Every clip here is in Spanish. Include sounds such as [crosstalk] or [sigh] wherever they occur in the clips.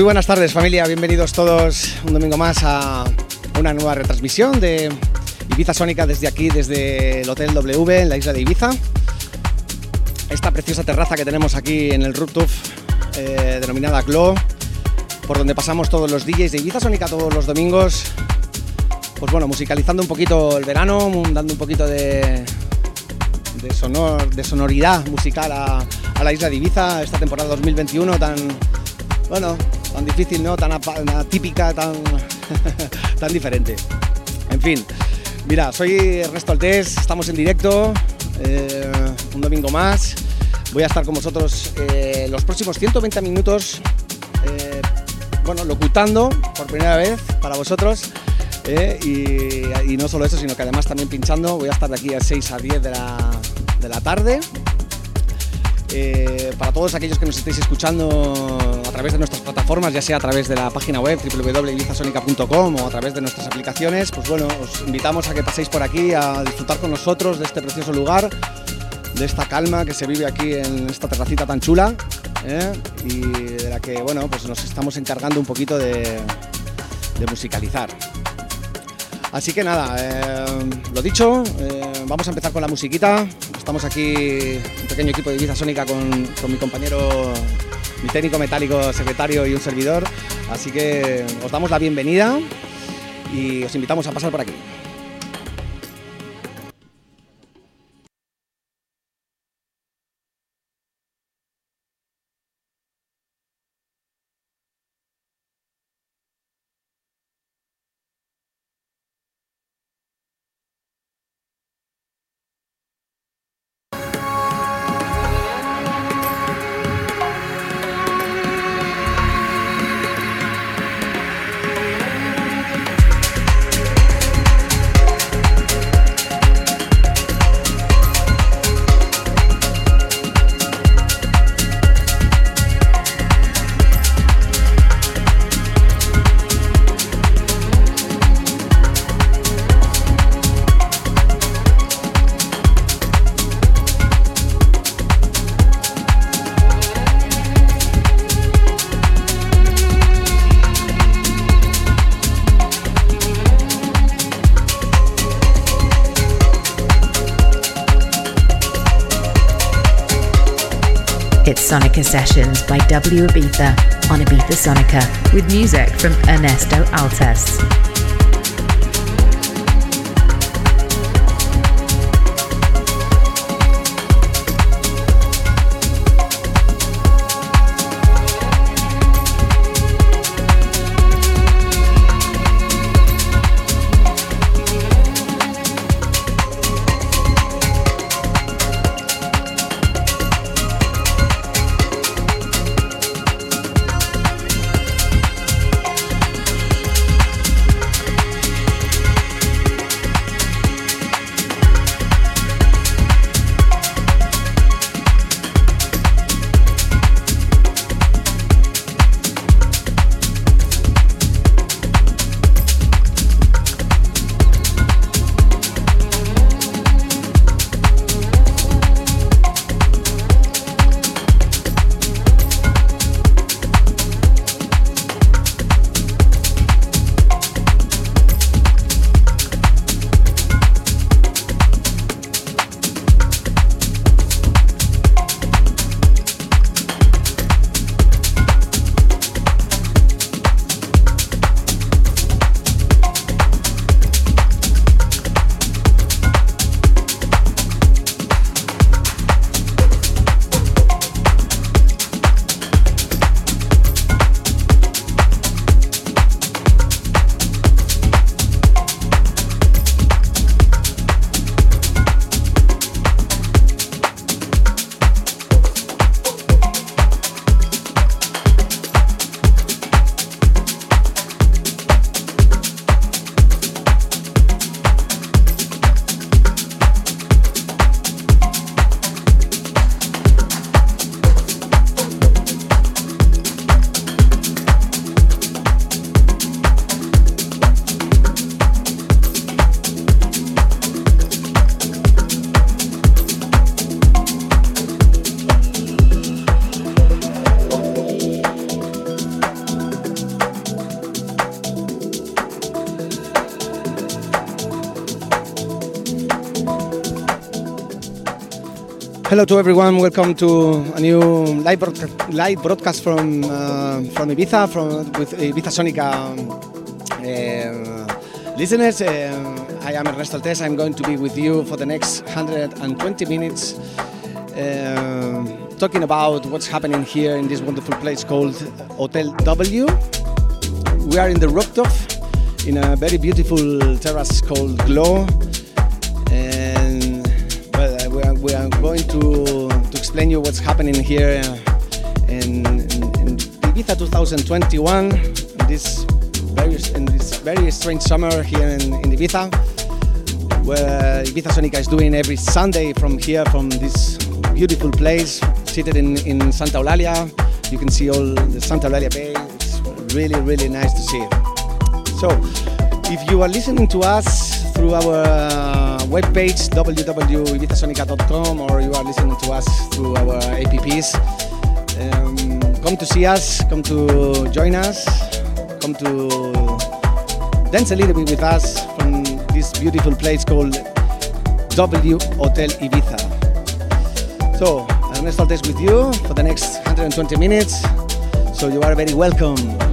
Muy buenas tardes familia, bienvenidos todos un domingo más a una nueva retransmisión de Ibiza Sónica desde aquí, desde el Hotel W en la isla de Ibiza. Esta preciosa terraza que tenemos aquí en el rooftop eh, denominada Glow, por donde pasamos todos los DJs de Ibiza Sónica todos los domingos. Pues bueno, musicalizando un poquito el verano, dando un poquito de, de, sonor, de sonoridad musical a, a la isla de Ibiza, esta temporada 2021 tan, bueno, tan difícil, ¿no? Tan atípica, tan, [laughs] tan diferente. En fin, mira, soy Ernesto Altés, estamos en directo, eh, un domingo más. Voy a estar con vosotros eh, los próximos 120 minutos, eh, bueno, locutando por primera vez para vosotros. Y, no solo eso, sino que además también pinchando. Voy a estar de aquí a 6 a 10 de la, de la tarde. Eh, para todos aquellos que nos estéis escuchando a través de nuestras plataformas, ya sea a través de la página web www.ibizasonica.com o a través de nuestras aplicaciones, pues bueno, os invitamos a que paséis por aquí a disfrutar con nosotros de este precioso lugar, de esta calma que se vive aquí en esta terracita tan chula ¿eh? y de la que bueno, pues nos estamos encargando un poquito de, musicalizar. Así que nada, eh, lo dicho, vamos a empezar con la musiquita. Estamos aquí, un pequeño equipo de Ibiza Sónica con, mi compañero, mi técnico metálico, secretario y un servidor. Así que os damos la bienvenida y os invitamos a pasar por aquí. Sessions by W Ibiza on Ibiza Sonica with music from Ernesto Altes. Hello to everyone. Welcome to a new live, broadcast, live broadcast from uh, from Ibiza, from with Ibiza Sonica um, uh, listeners. Uh, I am Ernesto Altes. I'm going to be with you for the next 120 minutes, uh, talking about what's happening here in this wonderful place called Hotel W. We are in the rooftop in a very beautiful terrace called Glow we are going to, to explain you what's happening here in, in, in Ibiza 2021, this very, in this very strange summer here in, in Ibiza, where Ibiza Sonica is doing every Sunday from here, from this beautiful place, seated in, in Santa Eulalia. You can see all the Santa Eulalia Bay. It's really, really nice to see. So, if you are listening to us through our webpage www.ibizasonica.com or you are listening to us through our apps. Um, come to see us, come to join us, come to dance a little bit with us from this beautiful place called W Hotel Ibiza. So, Ernesto Altes with you for the next 120 minutes. So you are very welcome.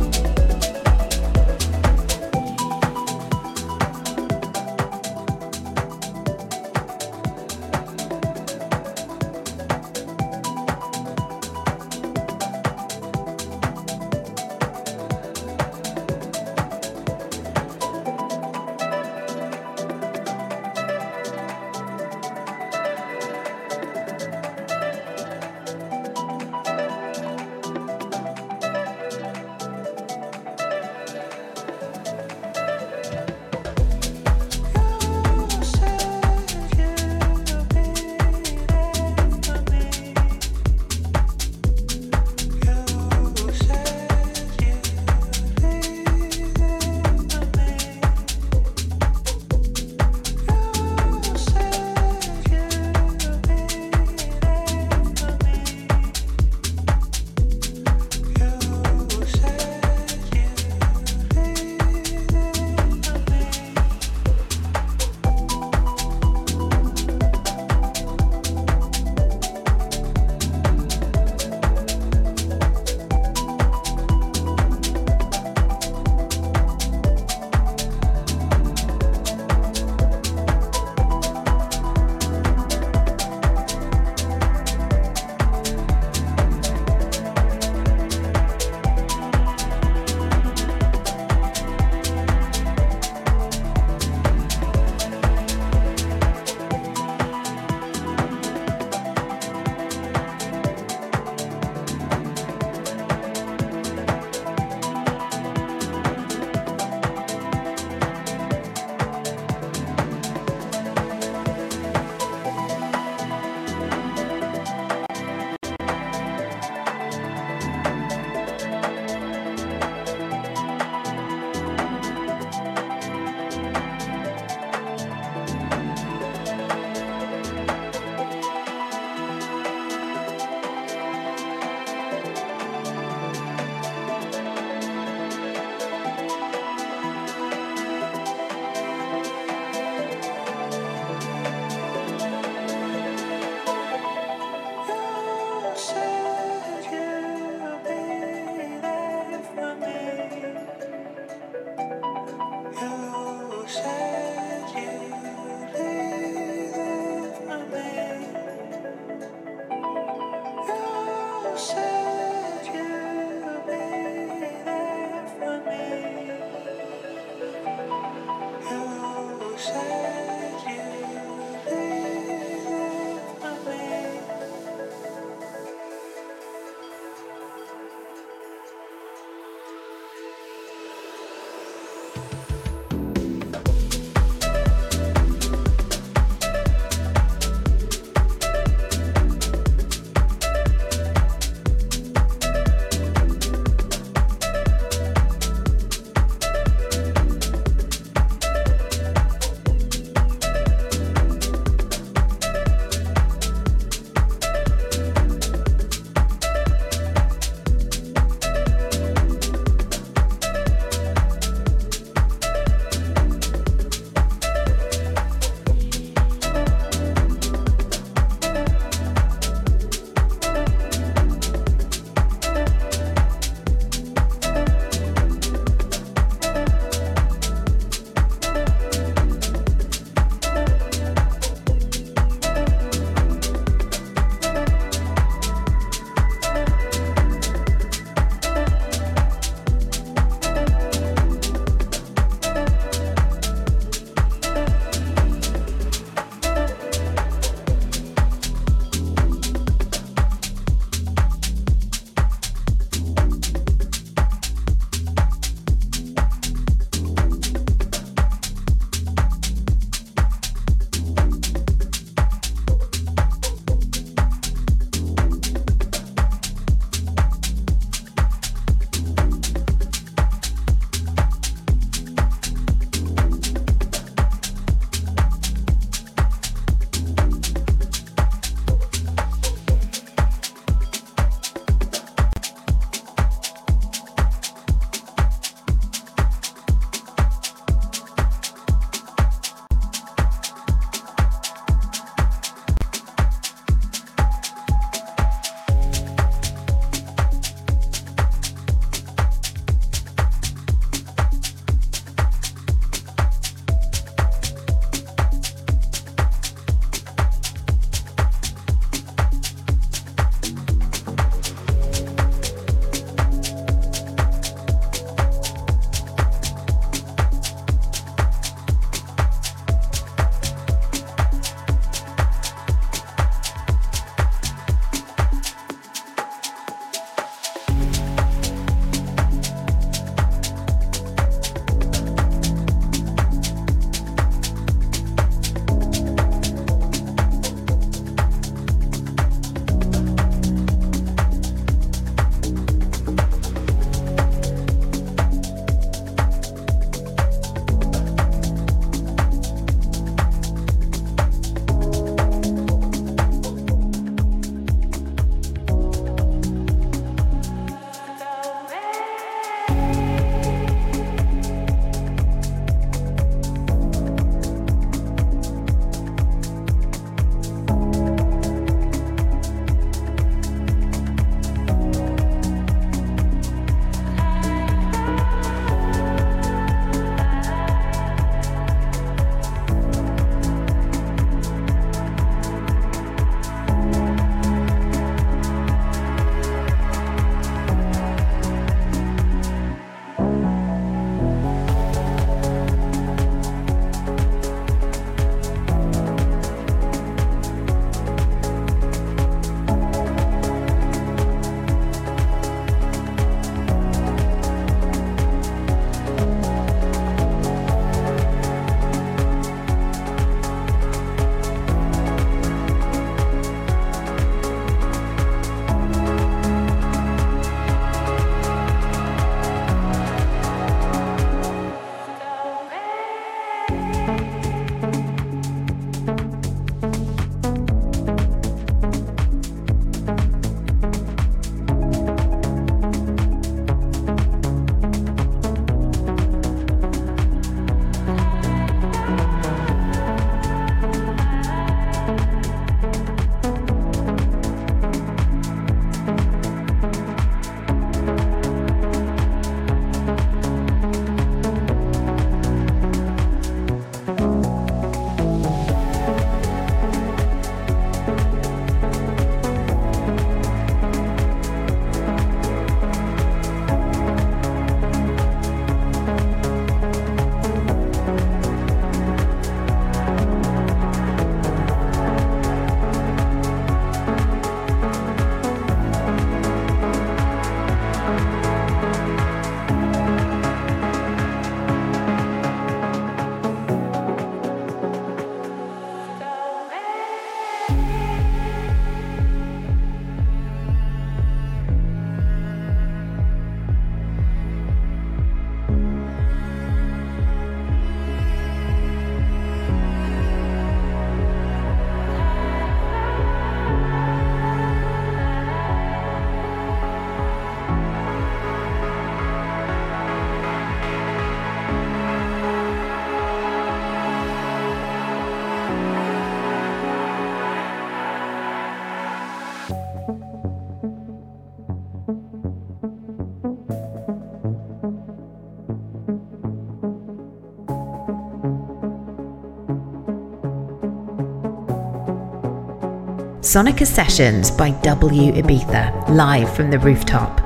Sonica Sessions by W Ibiza, live from the rooftop.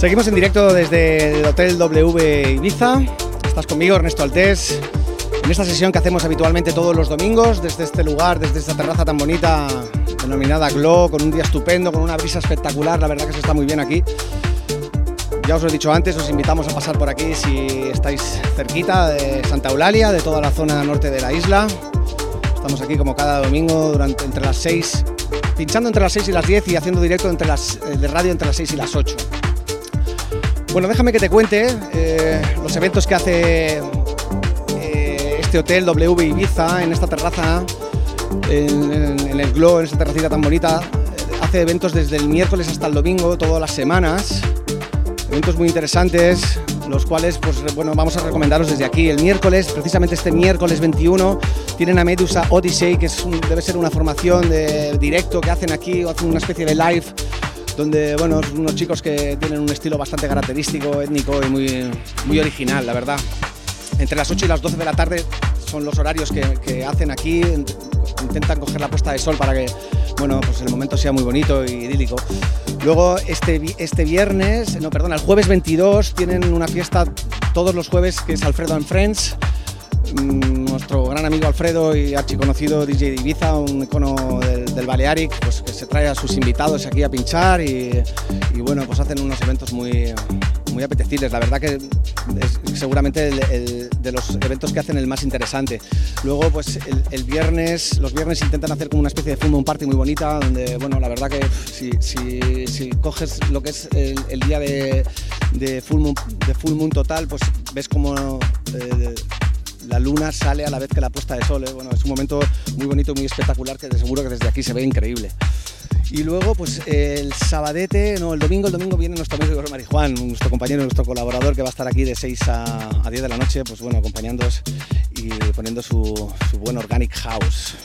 Seguimos en directo desde el Hotel W Ibiza. Estás conmigo, Ernesto Altés, en esta sesión que hacemos habitualmente todos los domingos, desde este lugar, desde esta terraza tan bonita denominada Glow, con un día estupendo, con una brisa espectacular, la verdad que se está muy bien aquí. Ya os lo he dicho antes, os invitamos a pasar por aquí si estáis cerquita de Santa Eulalia, de toda la zona norte de la isla. Estamos aquí como cada domingo durante, entre las 6, pinchando entre las 6 y las 10 y haciendo directo entre las, eh, de radio entre las 6 y las 8. Bueno, déjame que te cuente eh, los eventos que hace eh, este hotel W Ibiza en esta terraza, en, el Glow, en esta terracita tan bonita. Hace eventos desde el miércoles hasta el domingo, todas las semanas. Eventos muy interesantes, los cuales pues bueno, vamos a recomendaros desde aquí. El miércoles, precisamente este miércoles 21, tienen a Medusa Odyssey, que debe ser una formación de directo que hacen aquí, o hacen una especie de live donde, bueno, unos chicos que tienen un estilo bastante característico, étnico y muy, muy original, la verdad. Entre las 8 y las 12 de la tarde son los horarios que, hacen aquí, intentan coger la puesta de sol para que, bueno, pues el momento sea muy bonito y idílico. Luego, este, este viernes, no, perdona, el jueves 22 tienen una fiesta todos los jueves que es Alfredo and Friends Mm, nuestro gran amigo Alfredo y archiconocido DJ de Ibiza, un icono del, Balearic, pues que se trae a sus invitados aquí a pinchar y, bueno, pues hacen unos eventos muy, muy apetecibles. La verdad que es seguramente de los eventos que hacen el más interesante. Luego, pues el, viernes, los viernes intentan hacer como una especie de full moon party muy bonita, donde, bueno, la verdad que si, si, coges lo que es el, día de, de, full moon, de full moon total, pues ves como... Eh, la luna sale a la vez que la puesta de sol. ¿eh? Bueno, es un momento muy bonito, muy espectacular que seguro que desde aquí se ve increíble. Y luego, pues el sabadete, no, el domingo, el domingo viene nuestro amigo Marijuán, nuestro compañero, nuestro colaborador que va a estar aquí de 6 a, 10 de la noche, pues bueno, acompañándoos y poniendo su buen organic house.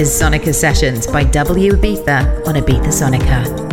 Is Sonica Sessions by W Ibiza on Ibiza Sonica.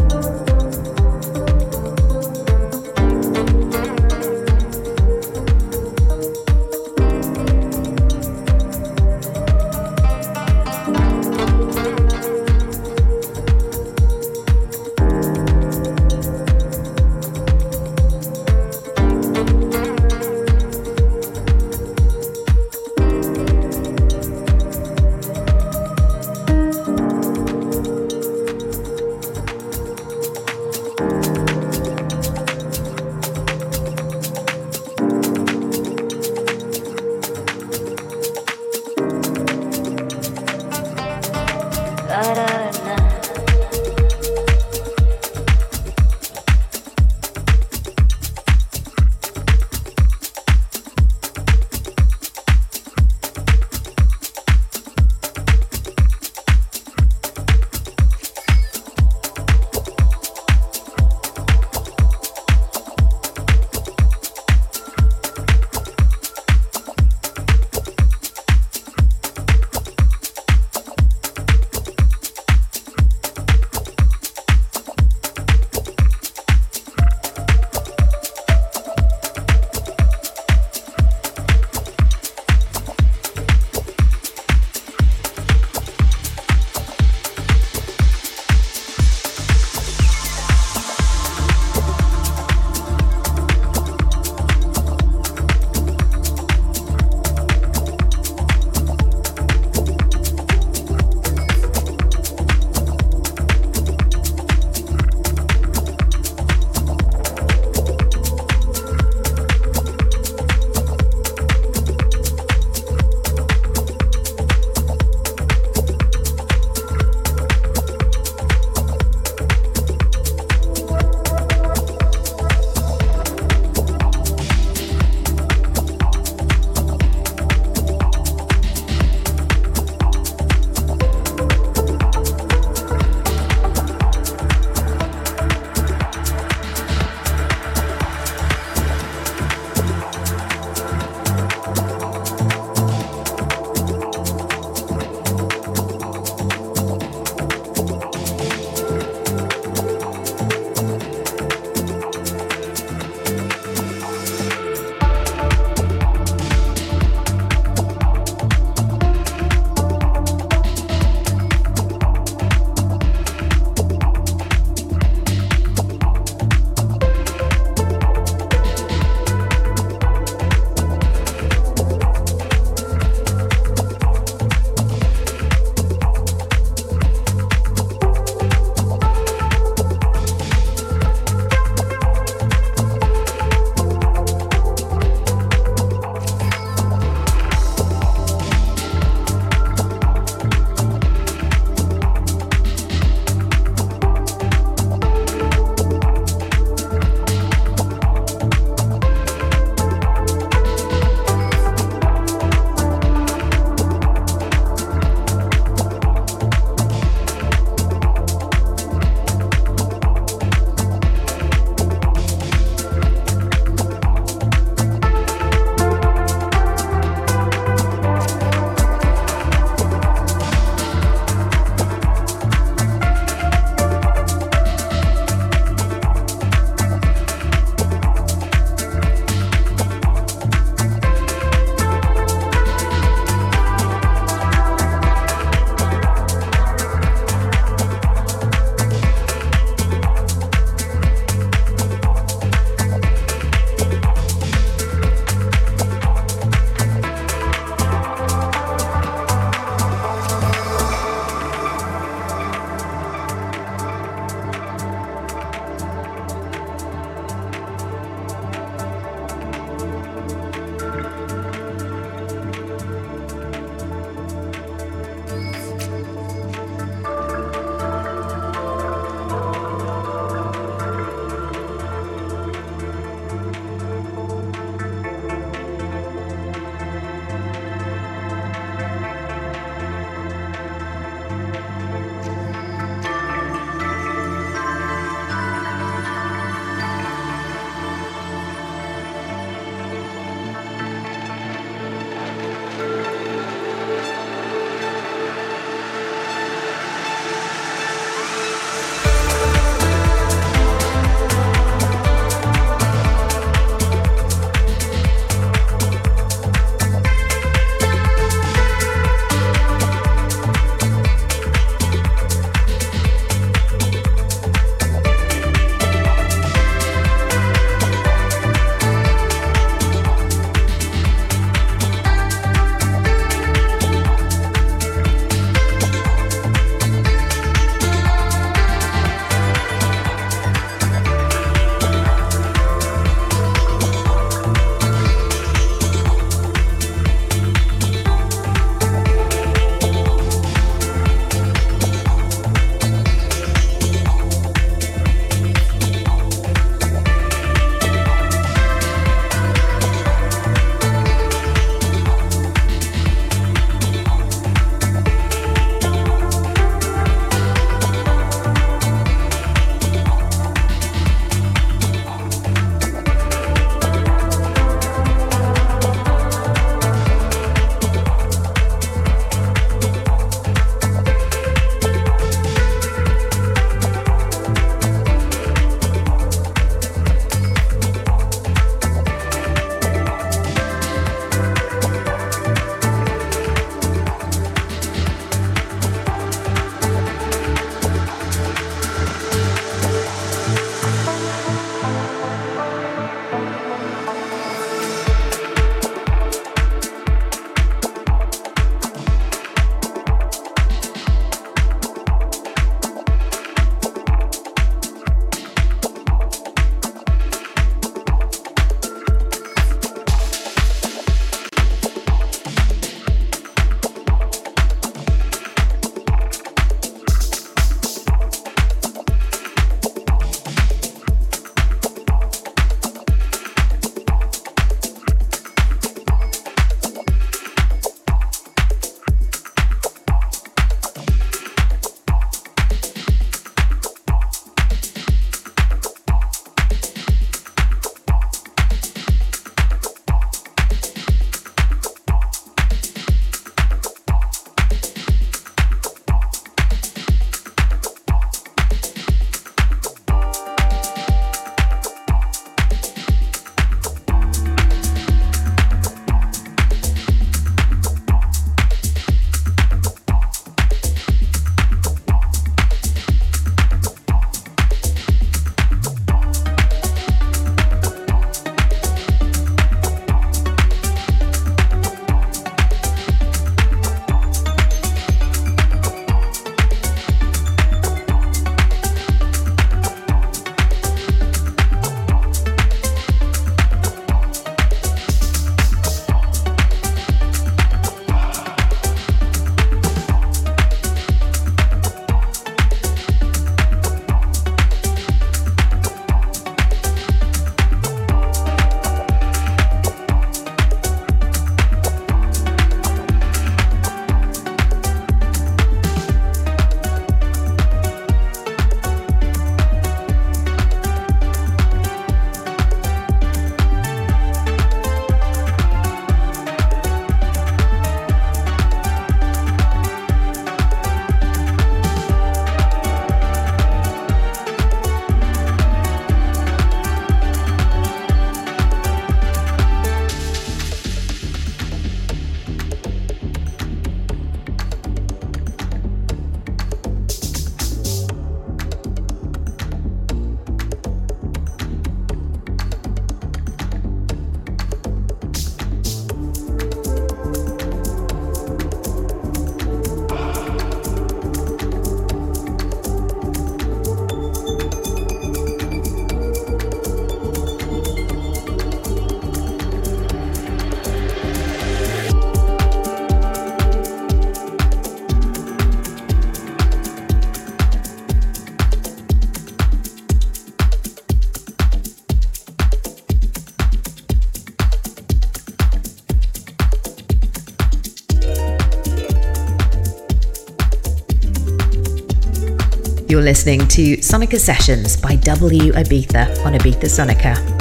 You're listening to Sonica Sessions by W Ibiza on Ibiza Sonica.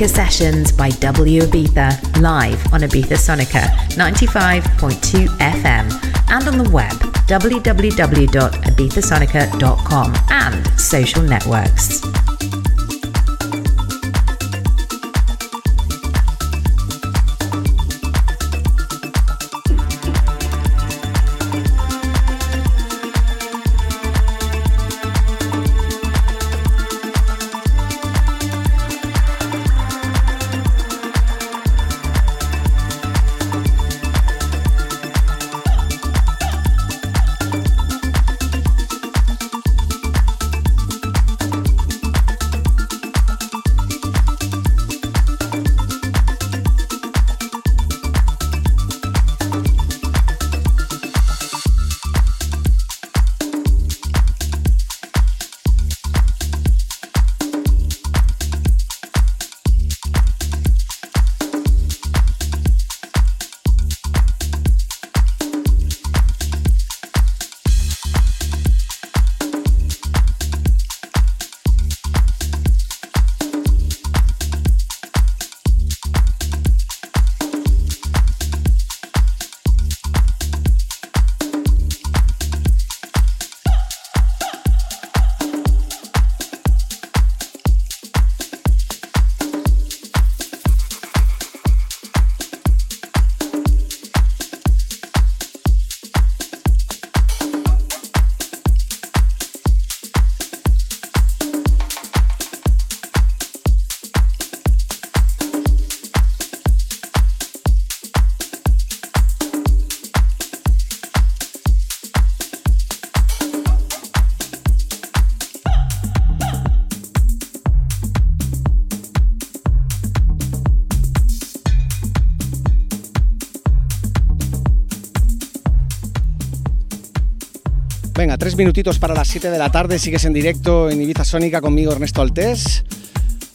Sonica Sessions by W Ibiza live on Ibiza Sonica 95.2 FM and on the web www.ibizasonica.com and social networks. Tres minutitos para las 7 de la tarde, sigues en directo en Ibiza Sónica conmigo Ernesto Altés.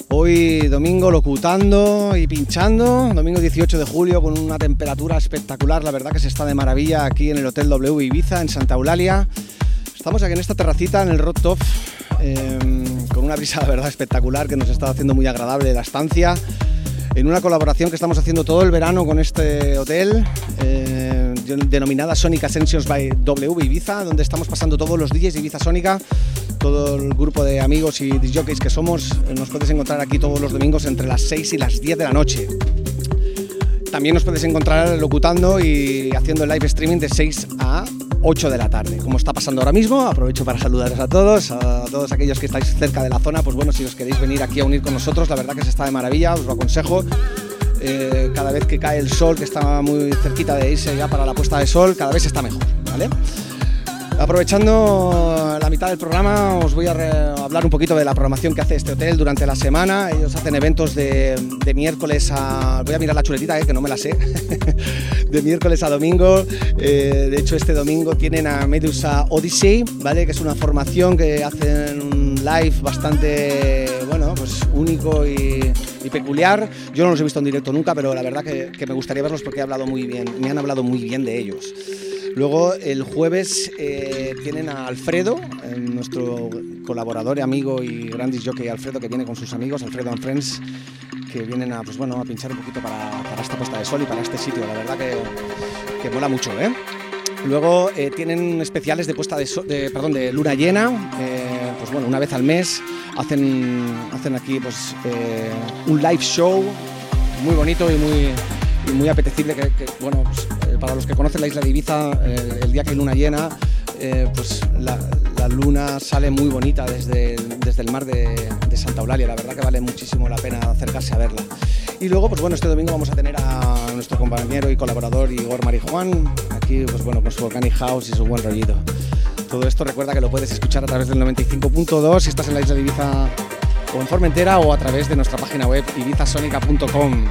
Hoy domingo locutando y pinchando, domingo 18 de julio con una temperatura espectacular, la verdad que se está de maravilla aquí en el Hotel W Ibiza en Santa Eulalia. Estamos aquí en esta terracita en el Rock Top em, con una brisa la verdad espectacular que nos está haciendo muy agradable la estancia en una colaboración que estamos haciendo todo el verano con este hotel, eh, denominada Sonic Ascensions by W Ibiza, donde estamos pasando todos los DJs de Ibiza Sónica, todo el grupo de amigos y DJs que somos, nos puedes encontrar aquí todos los domingos entre las 6 y las 10 de la noche. También nos puedes encontrar locutando y haciendo el live streaming de 6 a 8 de la tarde. Como está pasando ahora mismo, aprovecho para saludaros a todos, a todos aquellos que estáis cerca de la zona, pues bueno, si os queréis venir aquí a unir con nosotros, la verdad que se está de maravilla, os lo aconsejo. Eh, cada vez que cae el sol, que está muy cerquita de irse ya para la puesta de sol, cada vez está mejor, ¿vale? Aprovechando la mitad del programa, os voy a hablar un poquito de la programación que hace este hotel durante la semana. Ellos hacen eventos de, miércoles a. Voy a mirar la chuletita, eh, que no me la sé. [laughs] de miércoles a domingo. Eh, de hecho, este domingo tienen a Medusa Odyssey, ¿vale? Que es una formación que hacen un live bastante, bueno, pues único y, peculiar. Yo no los he visto en directo nunca, pero la verdad que, que me gustaría verlos porque he hablado muy bien, me han hablado muy bien de ellos. Luego el jueves eh, tienen a Alfredo, eh, nuestro colaborador y amigo y gran jockey Alfredo que viene con sus amigos, Alfredo and Friends, que vienen a, pues bueno, a pinchar un poquito para, esta puesta de sol y para este sitio. La verdad que, que mola mucho, ¿eh? Luego eh, tienen especiales de puesta de, de, perdón, de luna llena, pues bueno, una vez al mes hacen, hacen aquí pues, un live show muy bonito y muy, muy apetecible que, bueno, pues, eh, para los que conocen la isla de Ibiza, eh, el día que hay luna llena, eh, pues la, luna sale muy bonita desde, desde el mar de, Santa Eulalia, la verdad que vale muchísimo la pena acercarse a verla. Y luego, pues bueno, este domingo vamos a tener a nuestro compañero y colaborador Igor Marijuán, aquí pues bueno, con su Organic House y su buen rollito. Todo esto recuerda que lo puedes escuchar a través del 95.2 si estás en la isla de Ibiza o en Formentera o a través de nuestra página web ibizasonica.com.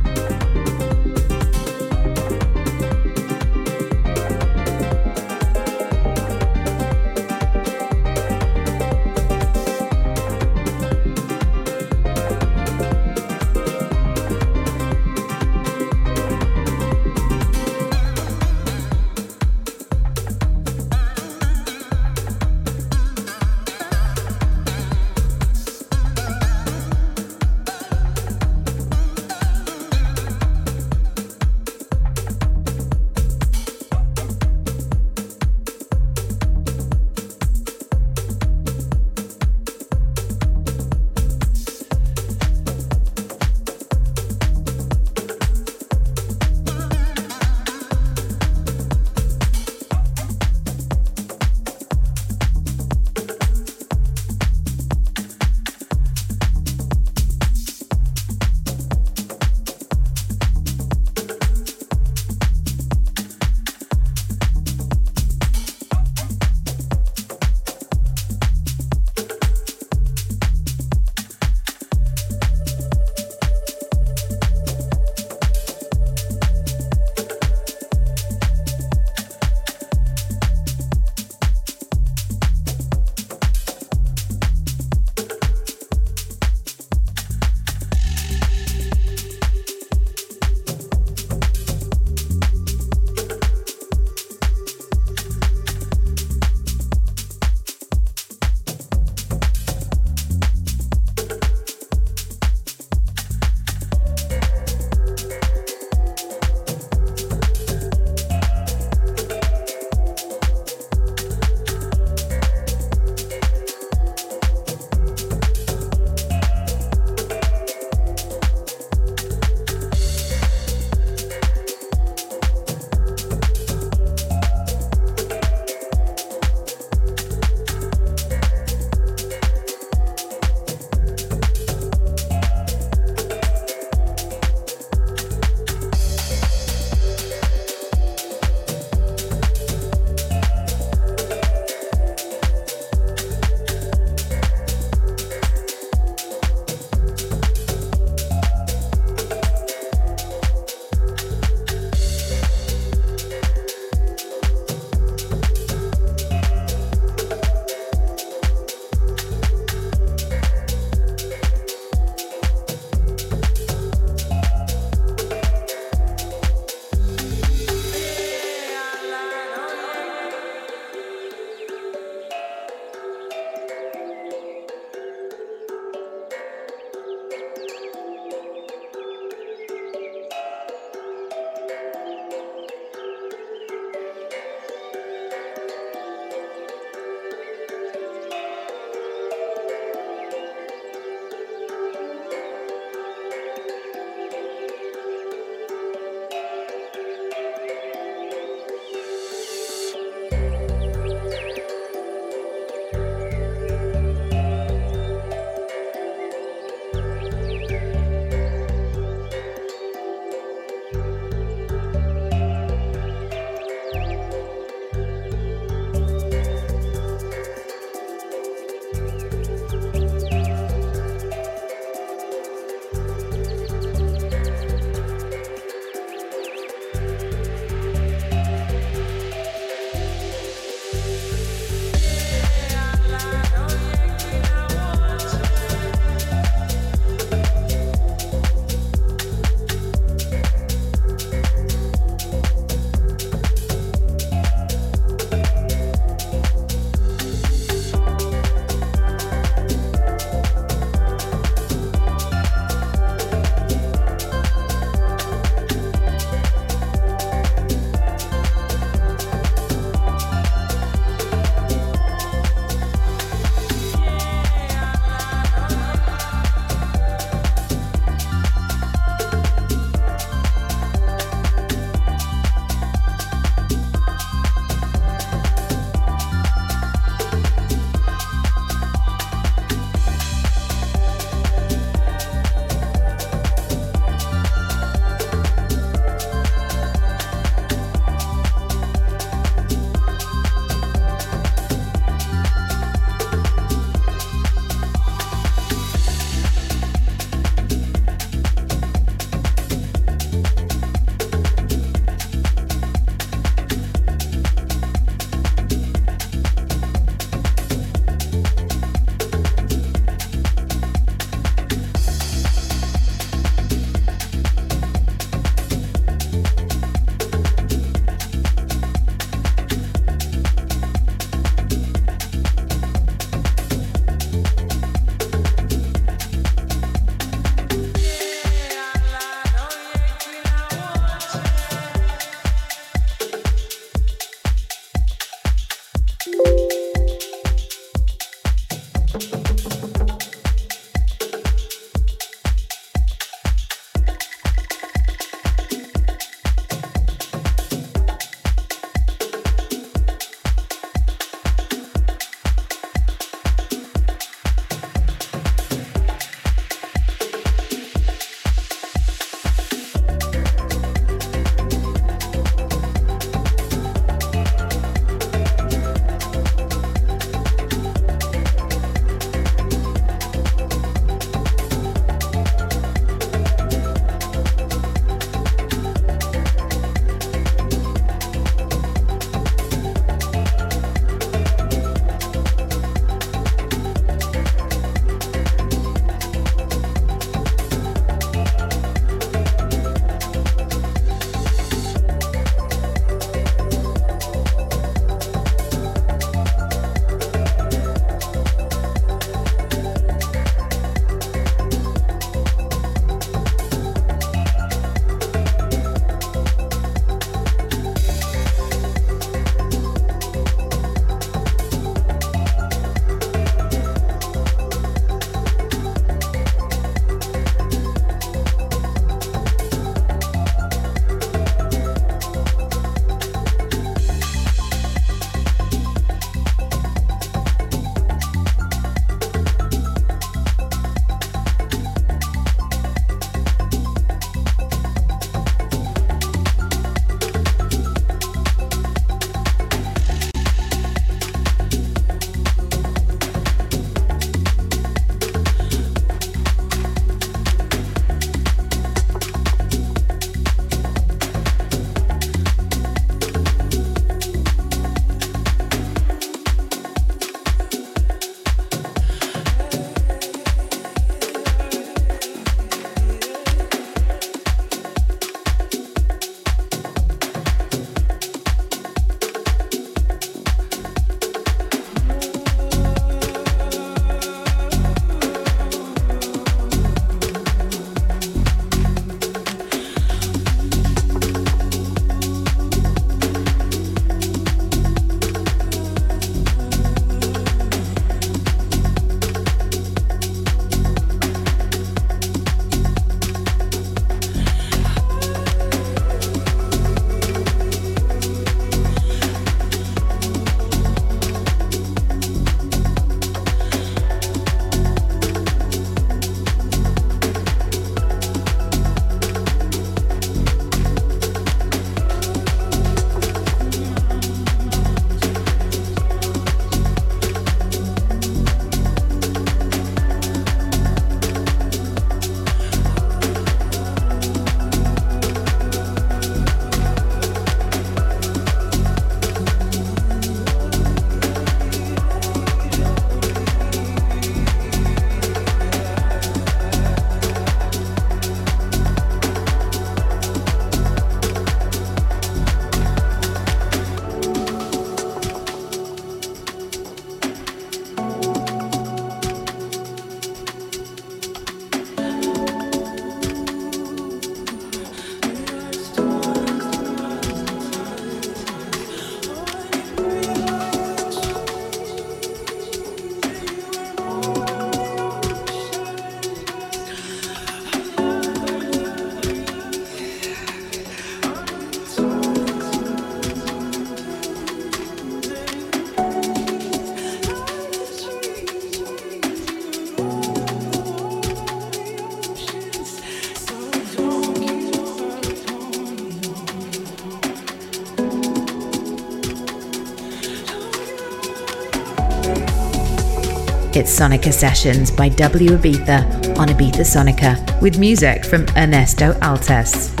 Sonica Sessions by W Ibiza on Ibiza Sonica with music from Ernesto Altes.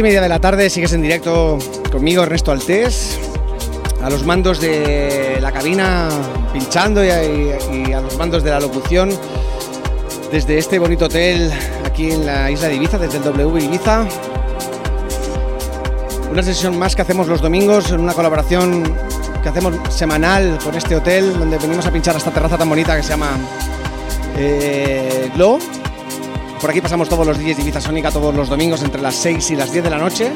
y media de la tarde sigues en directo conmigo, Ernesto Altés, a los mandos de la cabina, pinchando y a, los mandos de la locución, desde este bonito hotel aquí en la isla de Ibiza, desde el W Ibiza. Una sesión más que hacemos los domingos en una colaboración que hacemos semanal con este hotel, donde venimos a pinchar esta terraza tan bonita que se llama eh, Glow por aquí pasamos todos los días de Ibiza Sónica todos los domingos entre las 6 y las 10 de la noche.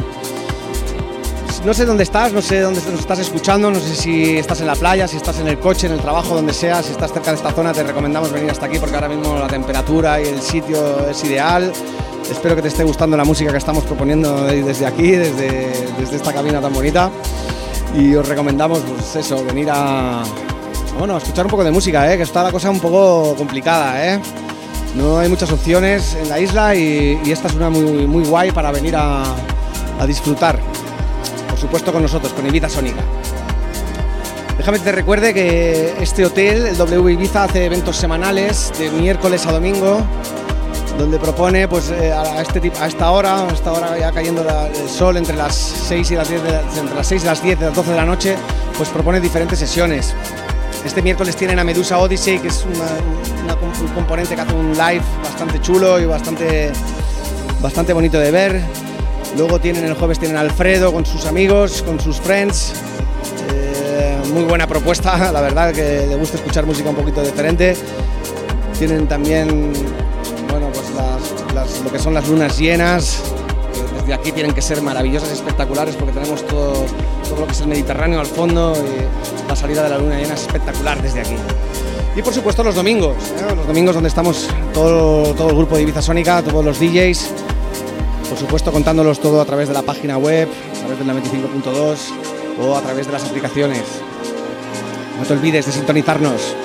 No sé dónde estás, no sé dónde nos estás escuchando, no sé si estás en la playa, si estás en el coche, en el trabajo, donde sea, si estás cerca de esta zona, te recomendamos venir hasta aquí porque ahora mismo la temperatura y el sitio es ideal. Espero que te esté gustando la música que estamos proponiendo desde aquí, desde, desde esta cabina tan bonita. Y os recomendamos, pues eso, venir a, bueno, escuchar un poco de música, ¿eh? que está la cosa un poco complicada, ¿eh? No hay muchas opciones en la isla y, esta es una muy, muy guay para venir a, disfrutar. Por supuesto con nosotros, con Ibiza Sónica. Déjame que te recuerde que este hotel, el W Ibiza, hace eventos semanales de miércoles a domingo donde propone pues eh, a, este, a esta hora, a esta hora ya cayendo el sol entre las 6 y las 10 entre las 6 y las 10 y las 12 de la noche, pues propone diferentes sesiones. Este miércoles tienen a Medusa Odyssey, que es un componente que hace un live bastante chulo y bastante, bastante bonito de ver. Luego tienen el jueves tienen Alfredo con sus amigos, con sus friends. Eh, muy buena propuesta, [laughs] la verdad que le gusta escuchar música un poquito diferente. Tienen también bueno, pues lo que son las lunas llenas, desde aquí tienen que ser maravillosas, espectaculares, porque tenemos todo, lo que es el Mediterráneo al fondo y la salida de la luna llena es espectacular desde aquí. Y por supuesto los domingos, ¿eh? los domingos donde estamos todo, todo el grupo de Ibiza Sónica, todos los DJs, por supuesto contándolos todo a través de la página web, a través del 95.2 o a través de las aplicaciones. No te olvides de sintonizarnos.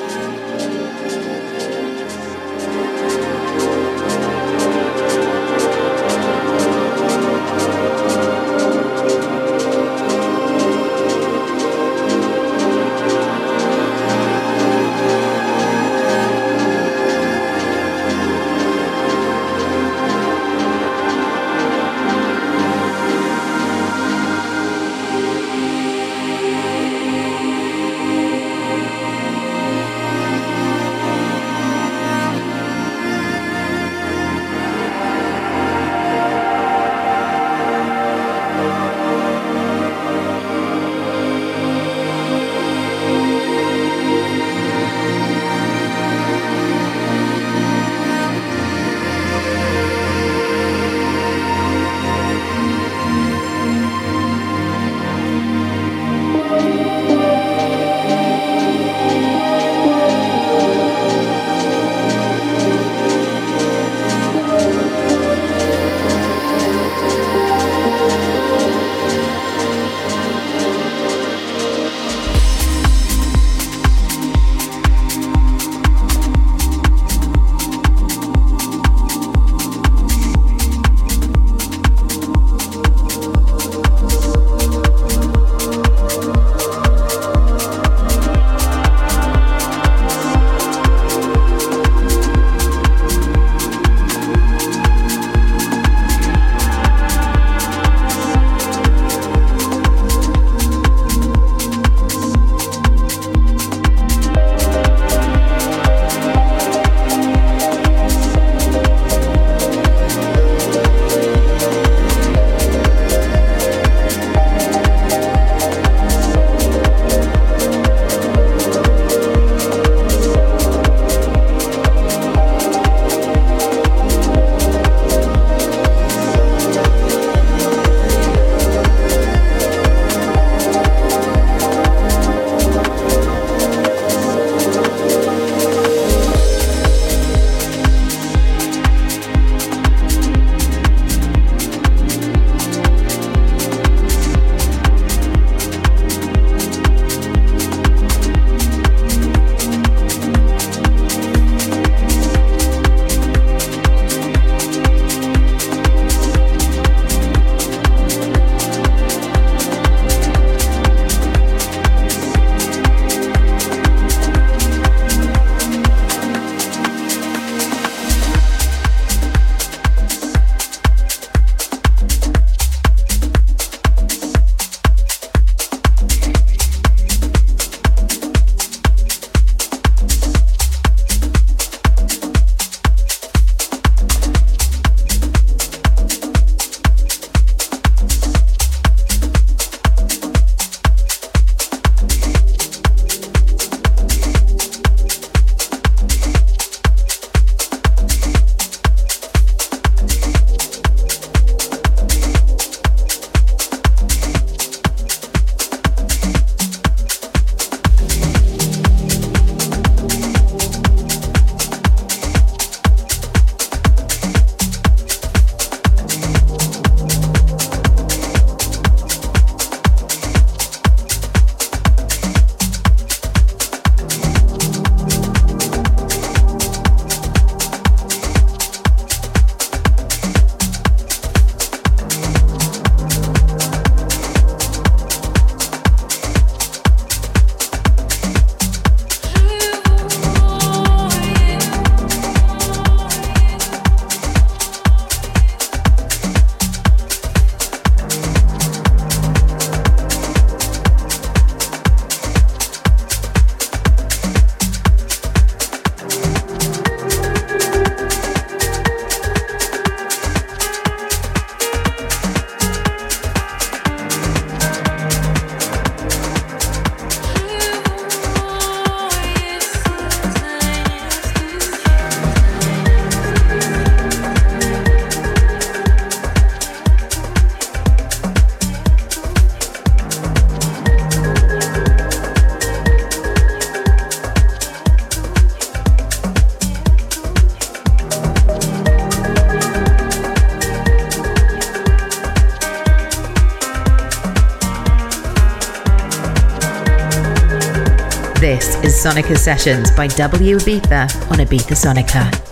Sonica Sessions by W Ibiza on Ibiza Sonica.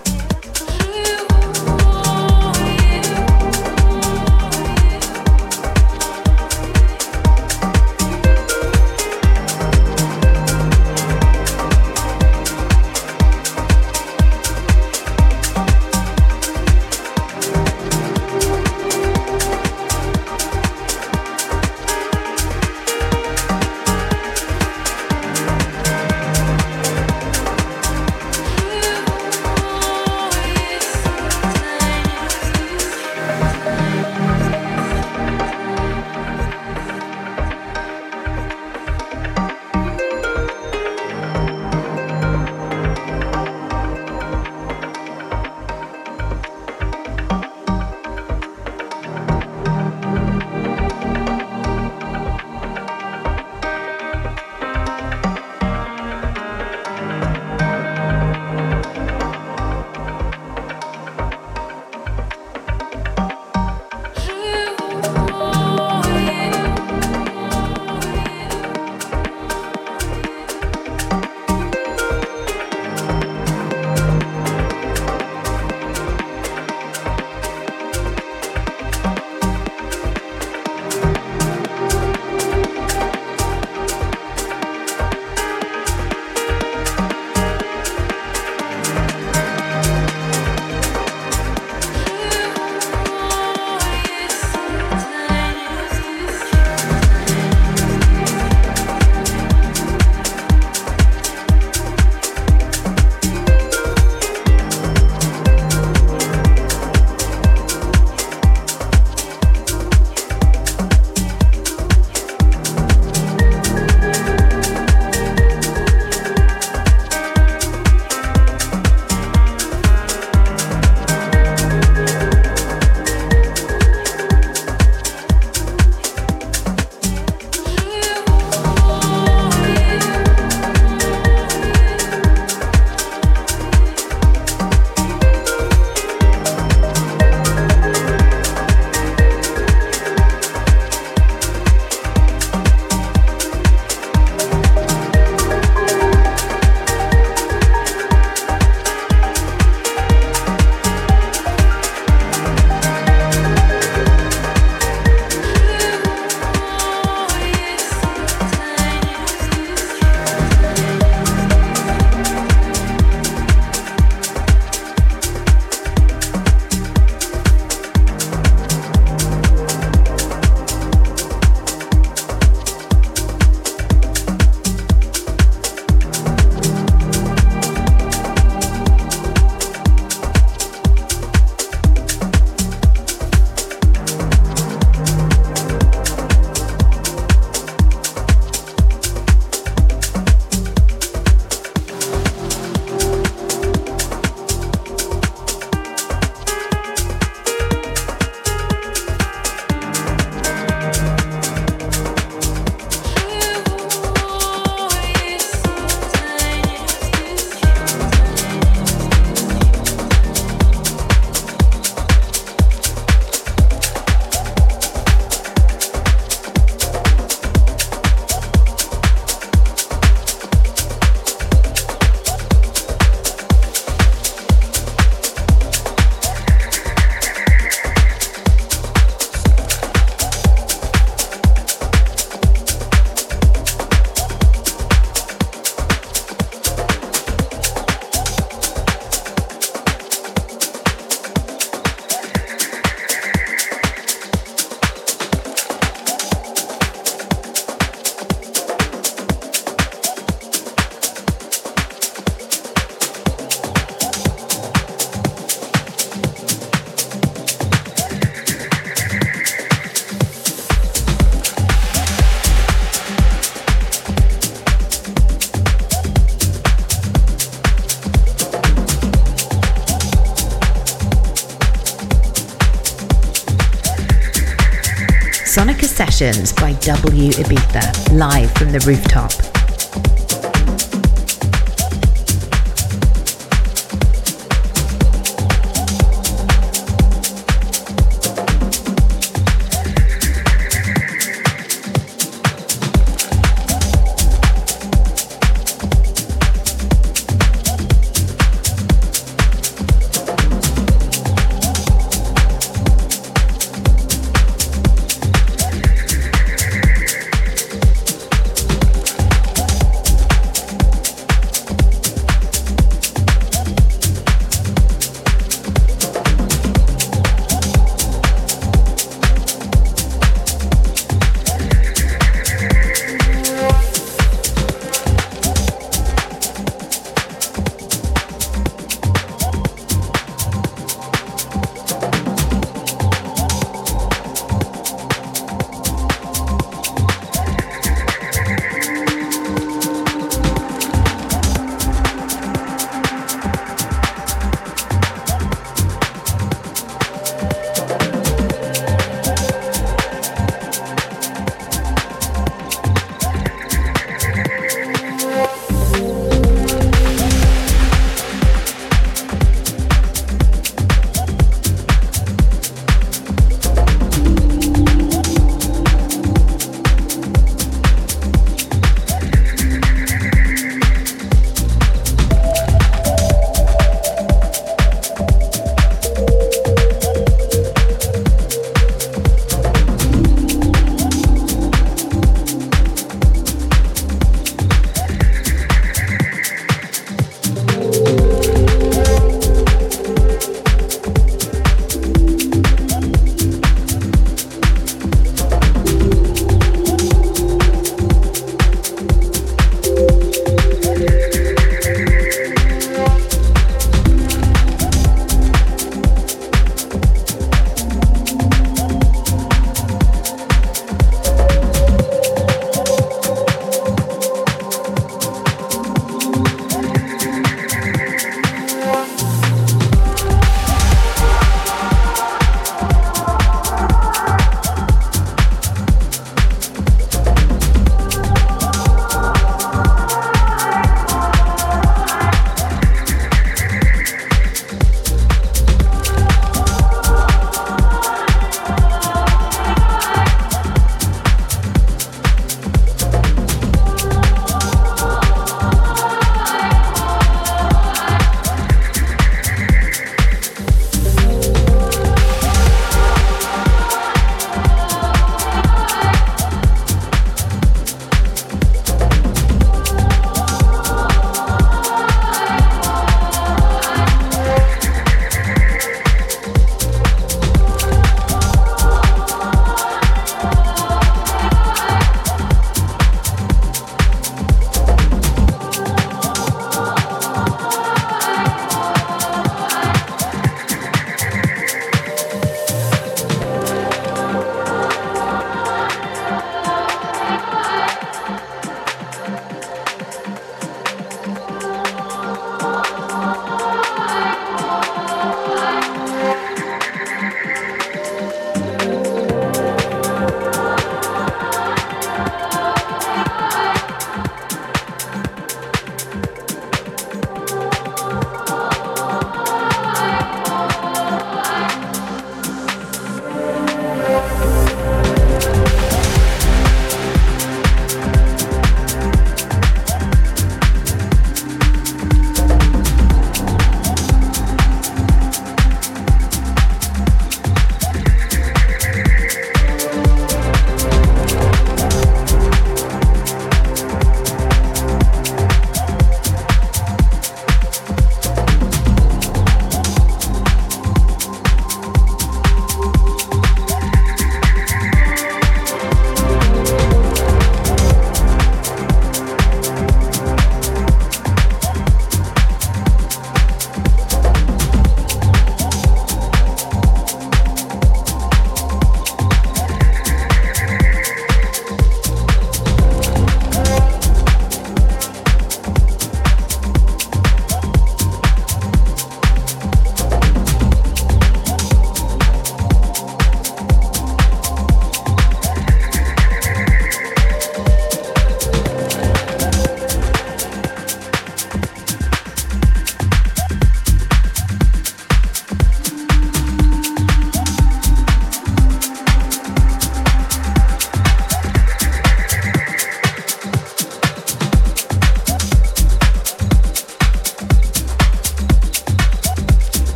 Sessions by W Ibiza, live from the rooftop.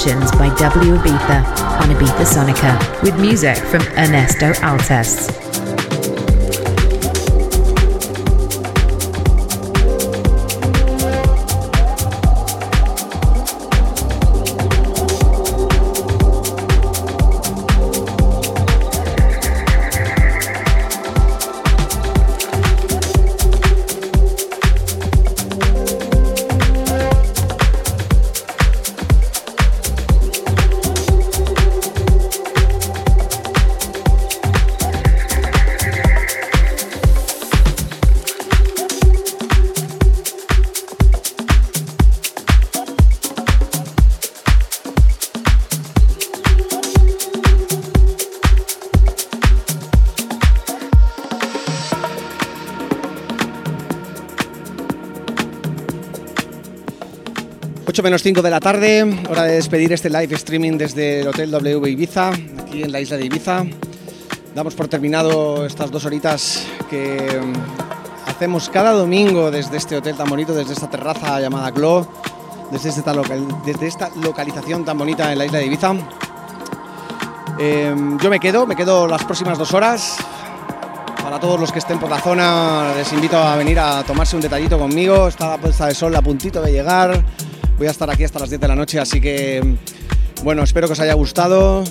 Sessions by W Ibiza on Ibiza Sonica with music from Ernesto Altes. 8 menos 5 de la tarde, hora de despedir este live streaming desde el Hotel W Ibiza, aquí en la isla de Ibiza. Damos por terminado estas dos horitas que mm, hacemos cada domingo desde este hotel tan bonito, desde esta terraza llamada Glow, desde esta, desde esta localización tan bonita en la isla de Ibiza. Em, yo me quedo, me quedo las próximas dos horas. Para todos los que estén por la zona, les invito a venir a tomarse un detallito conmigo. Está la puesta de sol a puntito de llegar voy a estar aquí hasta las 10 de la noche, así que bueno, espero que os haya gustado,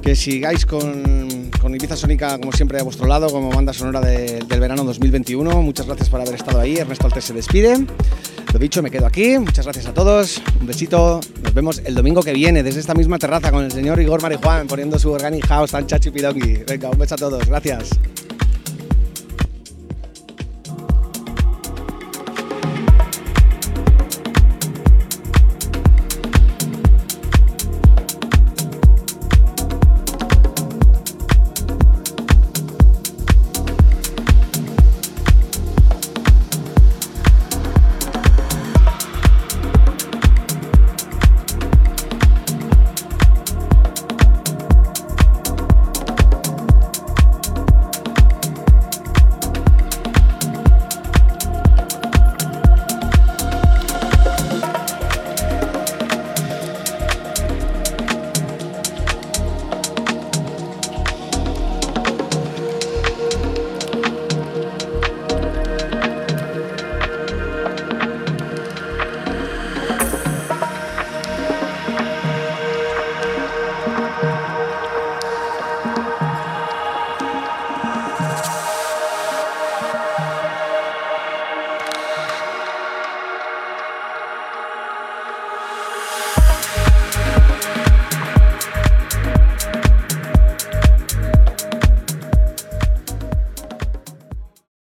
que sigáis con, con Ibiza Sónica como siempre a vuestro lado, como banda sonora del verano 2021. Muchas gracias por haber estado ahí, Ernesto Altes se despide. Lo dicho, me quedo aquí, muchas gracias a todos, un besito, nos vemos el domingo que viene desde esta misma terraza con el señor Igor Marijuán poniendo su Organic House tan chachi Venga, un beso a todos, gracias.